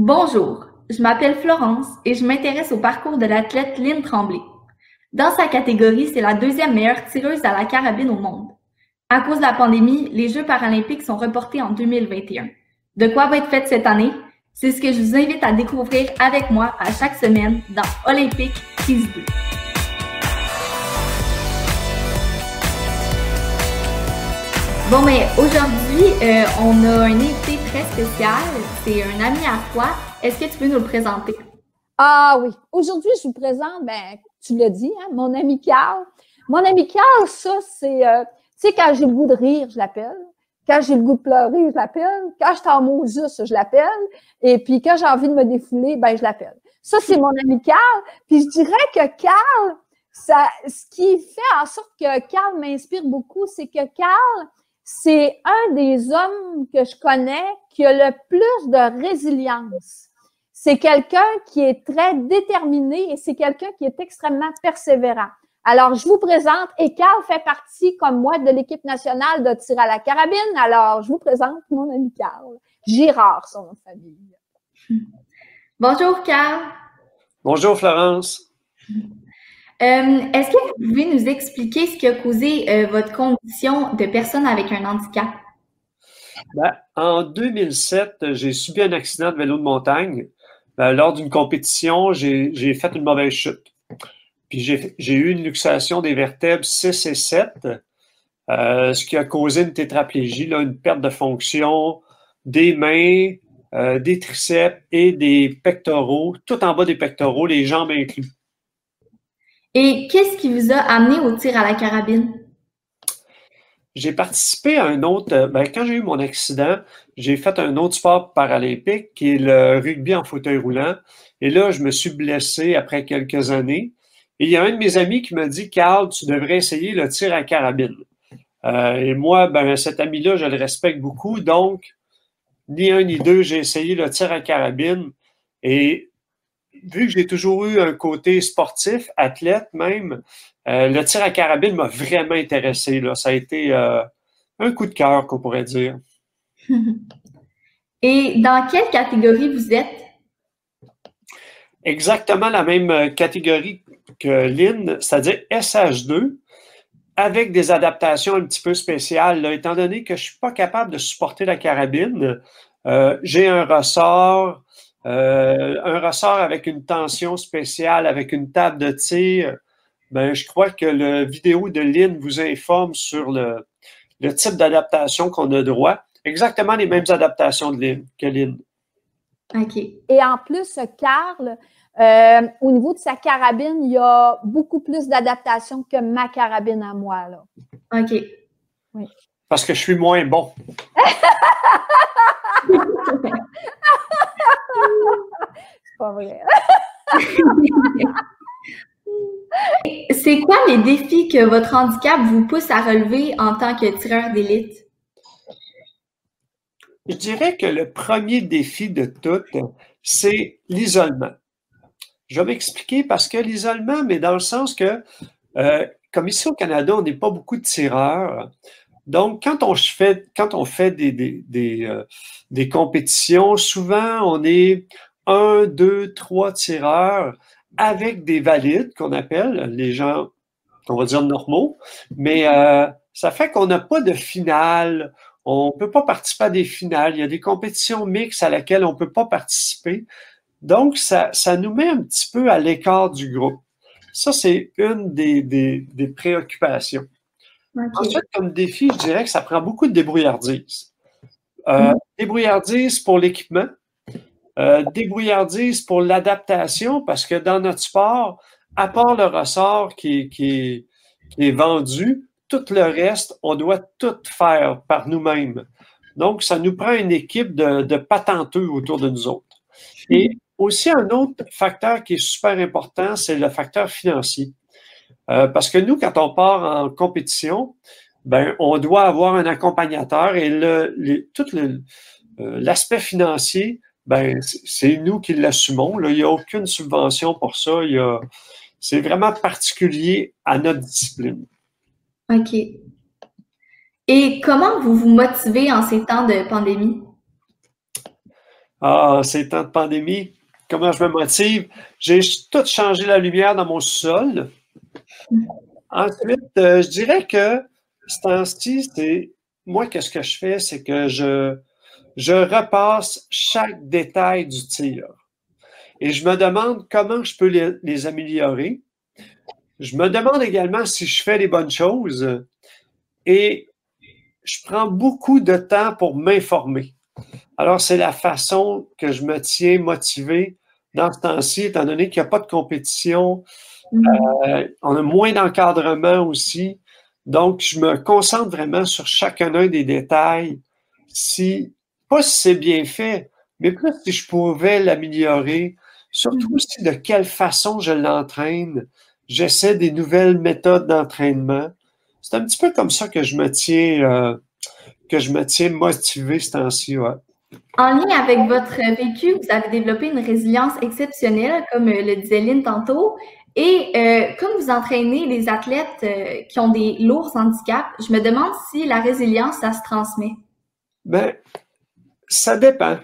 Bonjour, je m'appelle Florence et je m'intéresse au parcours de l'athlète Lynn Tremblay. Dans sa catégorie, c'est la deuxième meilleure tireuse à la carabine au monde. À cause de la pandémie, les Jeux paralympiques sont reportés en 2021. De quoi va être faite cette année? C'est ce que je vous invite à découvrir avec moi à chaque semaine dans Olympique 6 Bon, mais aujourd'hui, euh, on a un invité très spécial. C'est un ami à toi. Est-ce que tu peux nous le présenter? Ah oui. Aujourd'hui, je vous présente, ben, tu l'as dit, hein, mon ami Carl. Mon ami Carl, ça, c'est, euh, tu sais, quand j'ai le goût de rire, je l'appelle. Quand j'ai le goût de pleurer, je l'appelle. Quand je suis en Moses, je l'appelle. Et puis, quand j'ai envie de me défouler, ben, je l'appelle. Ça, c'est mon ami Carl. Puis, je dirais que Carl, ça, ce qui fait en sorte que Carl m'inspire beaucoup, c'est que Carl, c'est un des hommes que je connais qui a le plus de résilience. C'est quelqu'un qui est très déterminé et c'est quelqu'un qui est extrêmement persévérant. Alors, je vous présente, et Carl fait partie, comme moi, de l'équipe nationale de tir à la carabine. Alors, je vous présente mon ami Carl. Girard, son nom de famille. Bonjour, Carl. Bonjour, Florence. Euh, est-ce que vous pouvez nous expliquer ce qui a causé euh, votre condition de personne avec un handicap? Ben, en 2007, j'ai subi un accident de vélo de montagne. Ben, lors d'une compétition, j'ai fait une mauvaise chute. Puis j'ai eu une luxation des vertèbres 6 et 7, euh, ce qui a causé une tétraplégie, une perte de fonction des mains, des triceps et des pectoraux, tout en bas des pectoraux, les jambes inclus. Et qu'est-ce qui vous a amené au tir à la carabine? J'ai participé à un autre. Euh, ben, quand j'ai eu mon accident, j'ai fait un autre sport paralympique qui est le rugby en fauteuil roulant. Et là, je me suis blessé après quelques années. Et il y a un de mes amis qui m'a dit Carl, tu devrais essayer le tir à carabine. Euh, et moi, ben, cet ami-là, je le respecte beaucoup. Donc, ni un ni deux, j'ai essayé le tir à carabine. Et vu que j'ai toujours eu un côté sportif, athlète même, euh, le tir à carabine m'a vraiment intéressé. Là. Ça a été euh, un coup de cœur, qu'on pourrait dire. Et dans quelle catégorie vous êtes? Exactement la même euh, catégorie que Lynn, c'est-à-dire SH2, avec des adaptations un petit peu spéciales. étant donné que je ne suis pas capable de supporter la carabine, j'ai un ressort, euh, un ressort avec une tension spéciale, avec une table de tir, ben, je crois que la vidéo de Lynn vous informe sur le, type d'adaptation qu'on a droit. Exactement les mêmes adaptations de Lynn, que Lynn. OK. Et en plus, Carl, euh, au niveau de sa carabine, il y a beaucoup plus d'adaptation que ma carabine à moi. Là. OK. Oui. Parce que je suis moins bon. C'est pas vrai. C'est quoi les défis que votre handicap vous pousse à relever en tant que tireur d'élite? Je dirais que le premier défi de tout, c'est l'isolement. Je vais m'expliquer parce que l'isolement, mais dans le sens que, euh, comme ici au Canada, on n'est pas beaucoup de tireurs. Donc, quand on fait, quand on fait des, des, euh, des, compétitions, souvent, on est un, deux, trois tireurs avec des valides qu'on appelle, les gens, on va dire normaux, mais euh, ça fait qu'on n'a pas de finale, on ne peut pas participer à des finales, il y a des compétitions mixtes à laquelle on ne peut pas participer. Donc, ça, ça nous met un petit peu à l'écart du groupe. Ça, c'est une des, des, des préoccupations. Ensuite, comme défi, je dirais que ça prend beaucoup de débrouillardise. Euh, mm. Débrouillardise pour l'équipement, euh, débrouillardise pour l'adaptation, parce que dans notre sport, à part le ressort qui, qui, est vendu, tout le reste, on doit tout faire par nous-mêmes. Donc, ça nous prend une équipe de, de patenteux autour de nous autres. Et aussi, un autre facteur qui est super important, c'est le facteur financier. Euh, parce que nous, quand on part en compétition, ben, on doit avoir un accompagnateur et le, tout euh, l'aspect financier, ben, c'est nous qui l'assumons. Il n'y a aucune subvention pour ça. c'est vraiment particulier à notre discipline. OK. Et comment vous vous motivez en ces temps de pandémie? Ah, ces temps de pandémie, comment je me motive? J'ai tout changé la lumière dans mon sol. Ensuite, euh, je dirais que ce temps-ci, c'est moi, qu'est-ce que je fais? C'est que je, je repasse chaque détail du tir. Et je me demande comment je peux les, les améliorer. Je me demande également si je fais les bonnes choses. Et je prends beaucoup de temps pour m'informer. Alors, c'est la façon que je me tiens motivé dans ce temps-ci, étant donné qu'il n'y a pas de compétition. Euh, on a moins d'encadrement aussi. Donc, je me concentre vraiment sur chacun des détails. Si, pas si c'est bien fait, mais plus si je pouvais l'améliorer, surtout mm-hmm. aussi de quelle façon je l'entraîne. J'essaie des nouvelles méthodes d'entraînement. C'est un petit peu comme ça que je me tiens, euh, que je me tiens motivé ce temps-ci. En lien avec votre vécu, vous avez développé une résilience exceptionnelle, comme le disait Lynn tantôt. Et euh, comme vous entraînez les athlètes euh, qui ont des lourds handicaps, je me demande si la résilience, ça se transmet. Bien, ça dépend.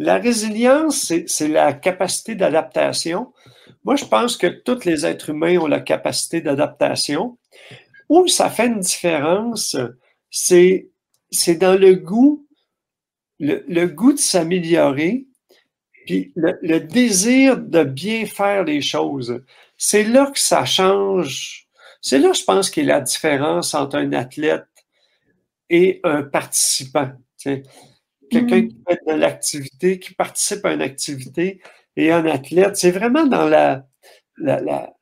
La résilience, c'est la capacité d'adaptation. Moi, je pense que tous les êtres humains ont la capacité d'adaptation. Où ça fait une différence, c'est dans le goût le, goût de s'améliorer, puis le, désir de bien faire les choses. C'est là que ça change. C'est là, je pense, qu'il y a la différence entre un athlète et un participant. Quelqu'un mm-hmm. qui fait de l'activité, qui participe à une activité, et un athlète, c'est vraiment dans la, la,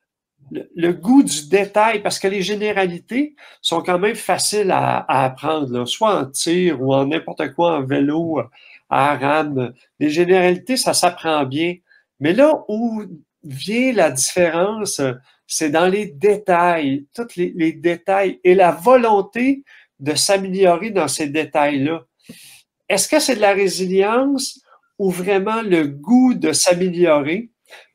le, goût du détail, parce que les généralités sont quand même faciles à, apprendre, soit en tir ou en n'importe quoi, en vélo, à rame. Les généralités, ça s'apprend bien. Mais là où vient la différence, c'est dans les détails, tous les, les détails et la volonté de s'améliorer dans ces détails-là. Est-ce que c'est de la résilience ou vraiment le goût de s'améliorer?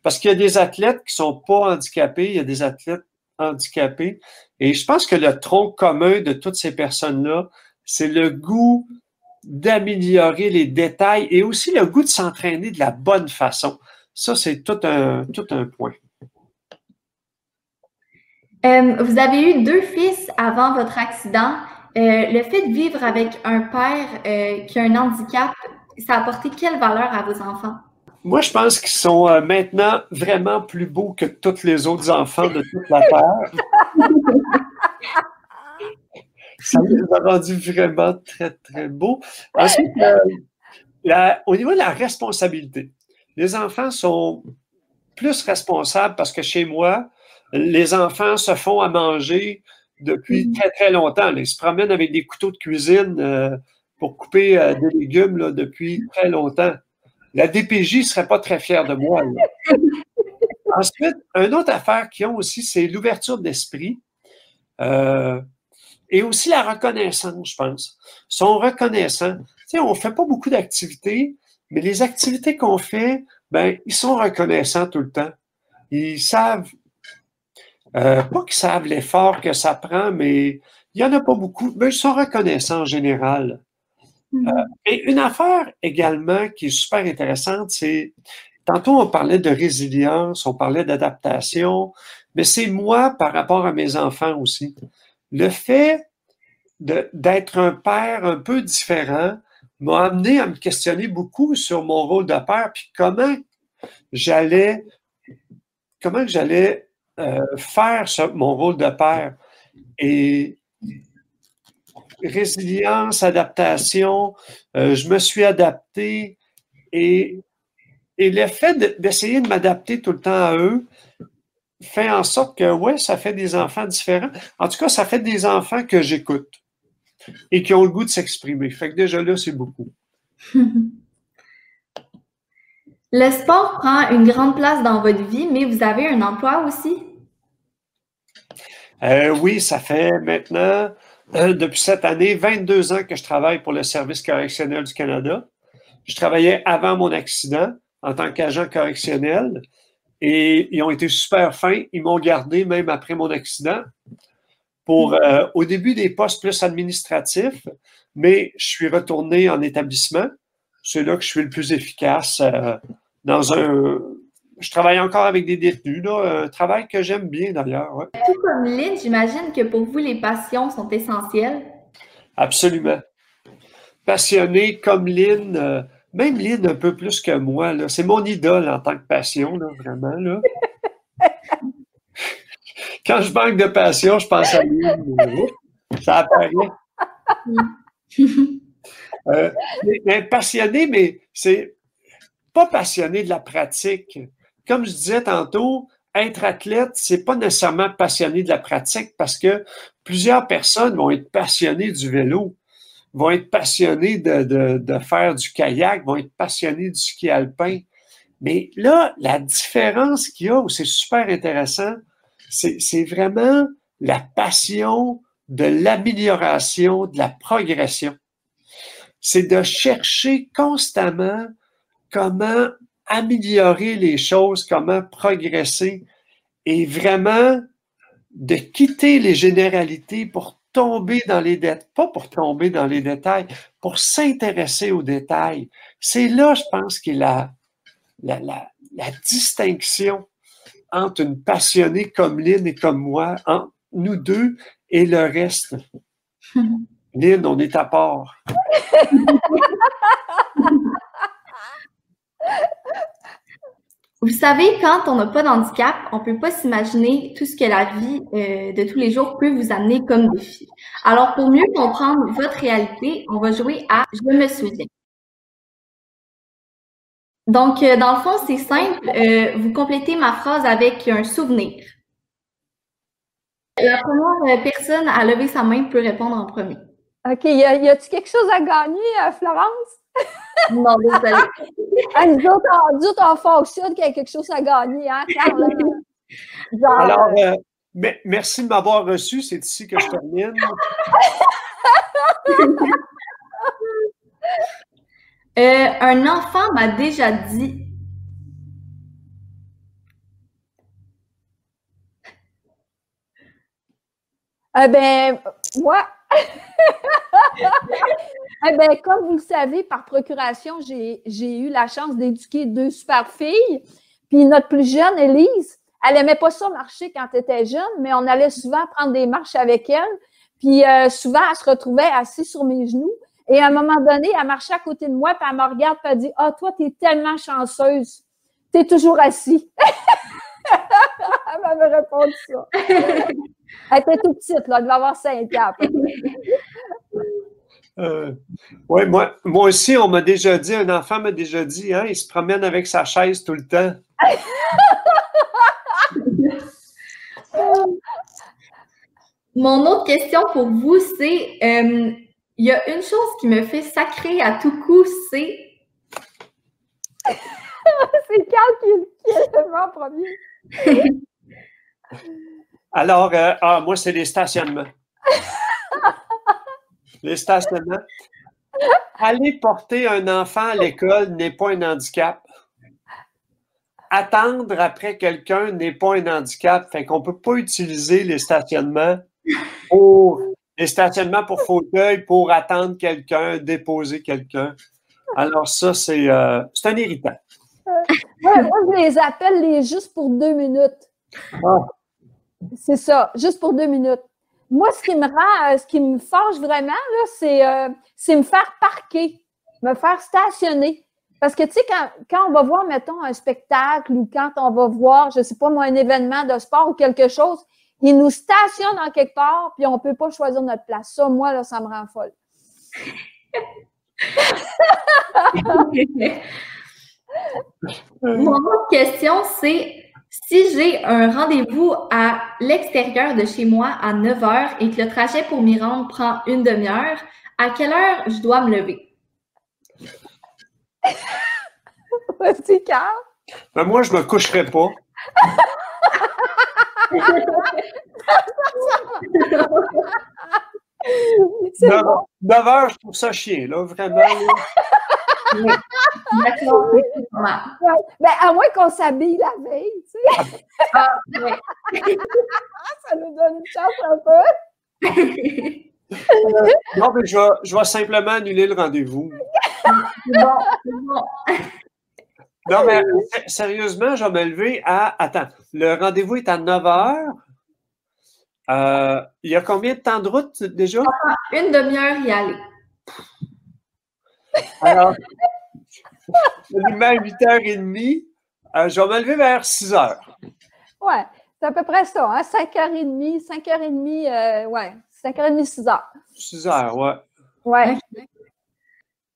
Parce qu'il y a des athlètes qui sont pas handicapés, il y a des athlètes handicapés. Et je pense que le tronc commun de toutes ces personnes-là, c'est le goût d'améliorer les détails et aussi le goût de s'entraîner de la bonne façon. Ça, c'est tout un, tout un point. Euh, vous avez eu deux fils avant votre accident. Euh, le fait de vivre avec un père euh, qui a un handicap, ça a apporté quelle valeur à vos enfants? Moi, je pense qu'ils sont euh, maintenant vraiment plus beaux que tous les autres enfants de toute la Terre. Ça les a rendus vraiment très, très beaux. Ensuite, euh, au niveau de la responsabilité, les enfants sont plus responsables parce que chez moi, les enfants se font à manger depuis mm. très, très longtemps. Ils se promènent avec des couteaux de cuisine euh, pour couper des légumes depuis très longtemps la DPJ ne serait pas très fière de moi. Ensuite, une autre affaire qu'ils ont aussi, c'est l'ouverture d'esprit euh, et aussi la reconnaissance, je pense. Ils sont reconnaissants. Tu sais, on ne fait pas beaucoup d'activités, mais les activités qu'on fait, ben, ils sont reconnaissants tout le temps. Ils savent, euh, pas qu'ils savent l'effort que ça prend, mais il n'y en a pas beaucoup, mais ils sont reconnaissants en général. Euh, et une affaire également qui est super intéressante, c'est, tantôt on parlait de résilience, on parlait d'adaptation, mais c'est moi par rapport à mes enfants aussi. Le fait d'être un père un peu différent m'a amené à me questionner beaucoup sur mon rôle de père, puis comment j'allais, comment j'allais euh, faire mon rôle de père. Et résilience, adaptation, euh, je me suis adapté et, et le fait d'essayer de, m'adapter tout le temps à eux fait en sorte que, ouais, ça fait des enfants différents. En tout cas, ça fait des enfants que j'écoute et qui ont le goût de s'exprimer. Fait que déjà là, c'est beaucoup. Le sport prend une grande place dans votre vie, mais vous avez un emploi aussi? Euh, oui, ça fait maintenant depuis cette année 22 ans que je travaille pour le Service correctionnel du Canada. Je travaillais avant mon accident en tant qu'agent correctionnel et ils ont été super fins. Ils m'ont gardé même après mon accident pour euh, au début des postes plus administratifs, mais je suis retourné en établissement. c'est là que je suis le plus efficace. Euh, dans un. Je travaille encore avec des détenus, là, un travail que j'aime bien d'ailleurs. Tout comme Lynn, j'imagine que pour vous, les passions sont essentielles. Absolument. Passionné comme Lynn, euh, même Lynn un peu plus que moi, c'est mon idole en tant que passion, là, vraiment. Là. Quand je manque de passion, je pense à Lynn. Ça apparaît. Euh, mais, passionné, mais c'est pas passionné de la pratique. Comme je disais tantôt, être athlète, c'est pas nécessairement passionné de la pratique parce que plusieurs personnes vont être passionnées du vélo, vont être passionnées de, de faire du kayak, vont être passionnées du ski alpin. Mais là, la différence qu'il y a, où c'est super intéressant, c'est vraiment la passion de l'amélioration, de la progression c'est de chercher constamment comment améliorer les choses, comment progresser et vraiment de quitter les généralités pour tomber dans les détails, pas pour tomber dans les détails, pour s'intéresser aux détails. C'est là, je pense, qu'il la, la, la, distinction entre une passionnée comme Lynn et comme moi, entre nous deux et le reste. Lynn, on est à part. Vous savez, quand on n'a pas d'handicap, on ne peut pas s'imaginer tout ce que la vie euh, de tous les jours peut vous amener comme défi. Alors, pour mieux comprendre votre réalité, on va jouer à Je me souviens. Donc, euh, dans le fond, c'est simple. Euh, vous complétez ma phrase avec un souvenir. La première personne à lever sa main peut répondre en premier. OK. Y, a, a-tu quelque chose à gagner, Florence? Non, désolé. ah, nous, autres, on, fonctionne qu'il y a quelque chose à gagner, hein, Alors, euh, merci de m'avoir reçu. C'est ici que je termine. Euh, un enfant m'a déjà dit. Eh bien, moi, eh bien, comme vous le savez, par procuration, j'ai eu la chance d'éduquer deux super filles. Puis notre plus jeune, Elise, elle n'aimait pas ça marcher quand elle était jeune, mais on allait souvent prendre des marches avec elle. Puis euh, souvent, elle se retrouvait assise sur mes genoux. Et à un moment donné, elle marchait à côté de moi, puis elle me regarde, puis elle dit Ah, toi, tu es tellement chanceuse. Tu es toujours assis. elle m'avait répondu ça. Elle était toute petite, là, elle devait avoir 5 ans. Euh, oui, moi, moi aussi, on m'a déjà dit, un enfant m'a déjà dit, hein, il se promène avec sa chaise tout le temps. Mon autre question pour vous, c'est euh, il y a une chose qui me fait sacrer à tout coup, c'est. c'est Carl qui, est le premier? Alors, euh, ah, moi, c'est les stationnements. Les stationnements. Aller porter un enfant à l'école n'est pas un handicap. Attendre après quelqu'un n'est pas un handicap. Fait qu'on ne peut pas utiliser les stationnements pour les stationnements pour fauteuil pour attendre quelqu'un, déposer quelqu'un. Alors, ça, c'est euh, un irritant. moi, je les appelle les juste pour deux minutes. Ah. C'est ça, juste pour deux minutes. Moi, ce qui me rend, euh, ce qui me forge vraiment, euh, c'est me faire parquer, me faire stationner. Parce que, tu sais, quand, on va voir, mettons, un spectacle ou quand on va voir, je ne sais pas moi, un événement de sport ou quelque chose, ils nous stationnent en quelque part, puis on ne peut pas choisir notre place. Ça, moi, là, ça me rend folle. Mon autre question, c'est si j'ai un rendez-vous à l'extérieur de chez moi à 9 h et que le trajet pour m'y rendre prend une demi-heure, à quelle heure je dois me lever? C'est Carl? Ben moi, je ne me coucherai pas. 9, heures, je trouve ça chier, là, vraiment. Ben, à moins qu'on s'habille la veille, tu sais. Ah, Ça nous donne une chance un peu. non, mais je vais, je vais simplement annuler le rendez-vous. bon, bon. Non, mais sérieusement, je vais me lever à. Attends, le rendez-vous est à 9 h. Euh, il y a combien de temps de route déjà? Une demi-heure y aller. Alors, je à 8h30. Euh, je vais me lever vers 6 h. Ouais, c'est à peu près ça, hein? 5h30, 5h30, euh, ouais, 5h30, 6 h. 6 h, ouais. Ouais.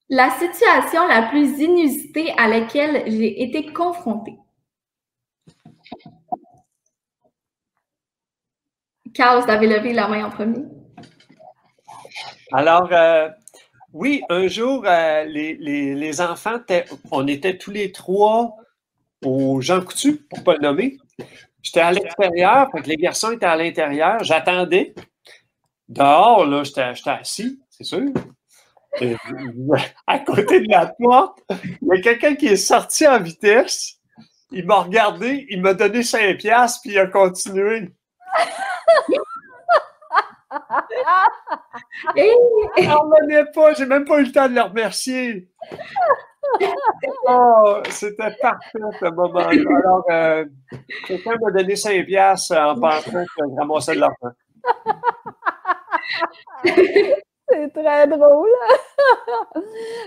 La situation la plus inusitée à laquelle j'ai été confrontée. Carl, levé la main en premier. Alors, euh, oui, un jour, euh, les, enfants, on était tous les trois au Jean Coutu, pour ne pas le nommer. J'étais à l'extérieur, les garçons étaient à l'intérieur. J'attendais. Dehors, là, j'étais assis, c'est sûr à côté de la porte, il y a quelqu'un qui est sorti en vitesse. Il m'a regardé, il m'a donné 5 piastres, puis il a continué. On ne pas, j'ai même pas eu le temps de le remercier. Oh, c'était parfait ce moment-là. Alors, euh, quelqu'un m'a donné 5 piastres en pensant que je ramassais de l'argent. C'est très drôle.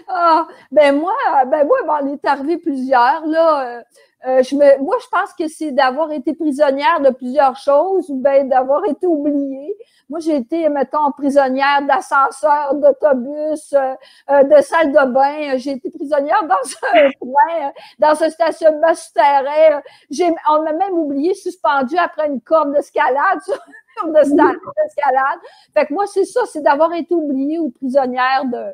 ah, ben moi, ben moi, ben, on est arrivé plusieurs. Là, euh, euh, je me, moi, je pense que c'est d'avoir été prisonnière de plusieurs choses ou bien d'avoir été oubliée. Moi, j'ai été, mettons, prisonnière d'ascenseur, d'autobus, euh, de salle de bain. J'ai été prisonnière dans un train, dans un stationnement souterrain. On m'a même oublié suspendu après une corde d'escalade d'escalade. Fait que moi, c'est ça, c'est d'avoir été oubliée ou prisonnière de,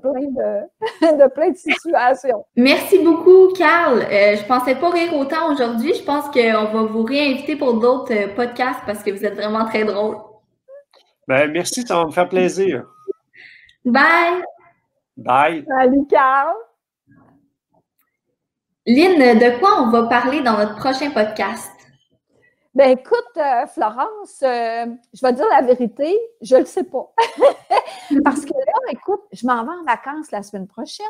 plein de, de, plein de situations. Merci beaucoup, Carl. Euh, je pensais pas rire autant aujourd'hui. Je pense qu'on va vous réinviter pour d'autres euh, podcasts parce que vous êtes vraiment très drôle. Ben, merci, ça va me faire plaisir. Bye. Bye. Salut, Carl. Lynn, de quoi on va parler dans notre prochain podcast? Ben écoute, euh, Florence, euh, je vais dire la vérité, je le sais pas. Parce que là, écoute, je m'en vais en vacances la semaine prochaine.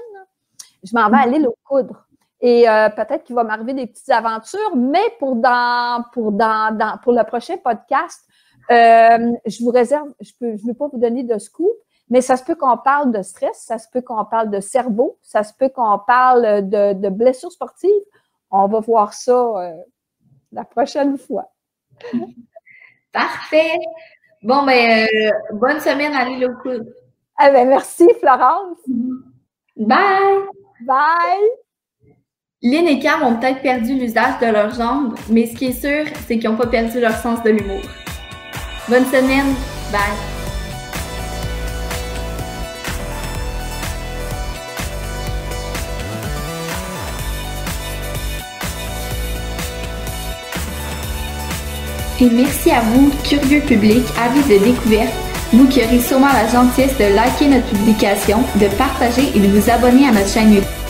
Je m'en vais aller le coudre. Et euh, peut-être qu'il va m'arriver des petites aventures, mais pour dans pour dans, pour le prochain podcast, je vous réserve, je peux, je ne vais pas vous donner de scoop, mais ça se peut qu'on parle de stress, ça se peut qu'on parle de cerveau, ça se peut qu'on parle de blessures sportives. On va voir ça la prochaine fois. Parfait. Bon, ben, euh, bonne semaine à l'île au Eh ben, merci, Florence. Bye. Bye. Lynn et Cam ont peut-être perdu l'usage de leurs jambes, mais ce qui est sûr, c'est qu'ils n'ont pas perdu leur sens de l'humour. Bonne semaine. Bye. Et merci à vous, curieux public, avis de découverte, vous qui aurez sûrement la gentillesse de liker notre publication, de partager et de vous abonner à notre chaîne YouTube.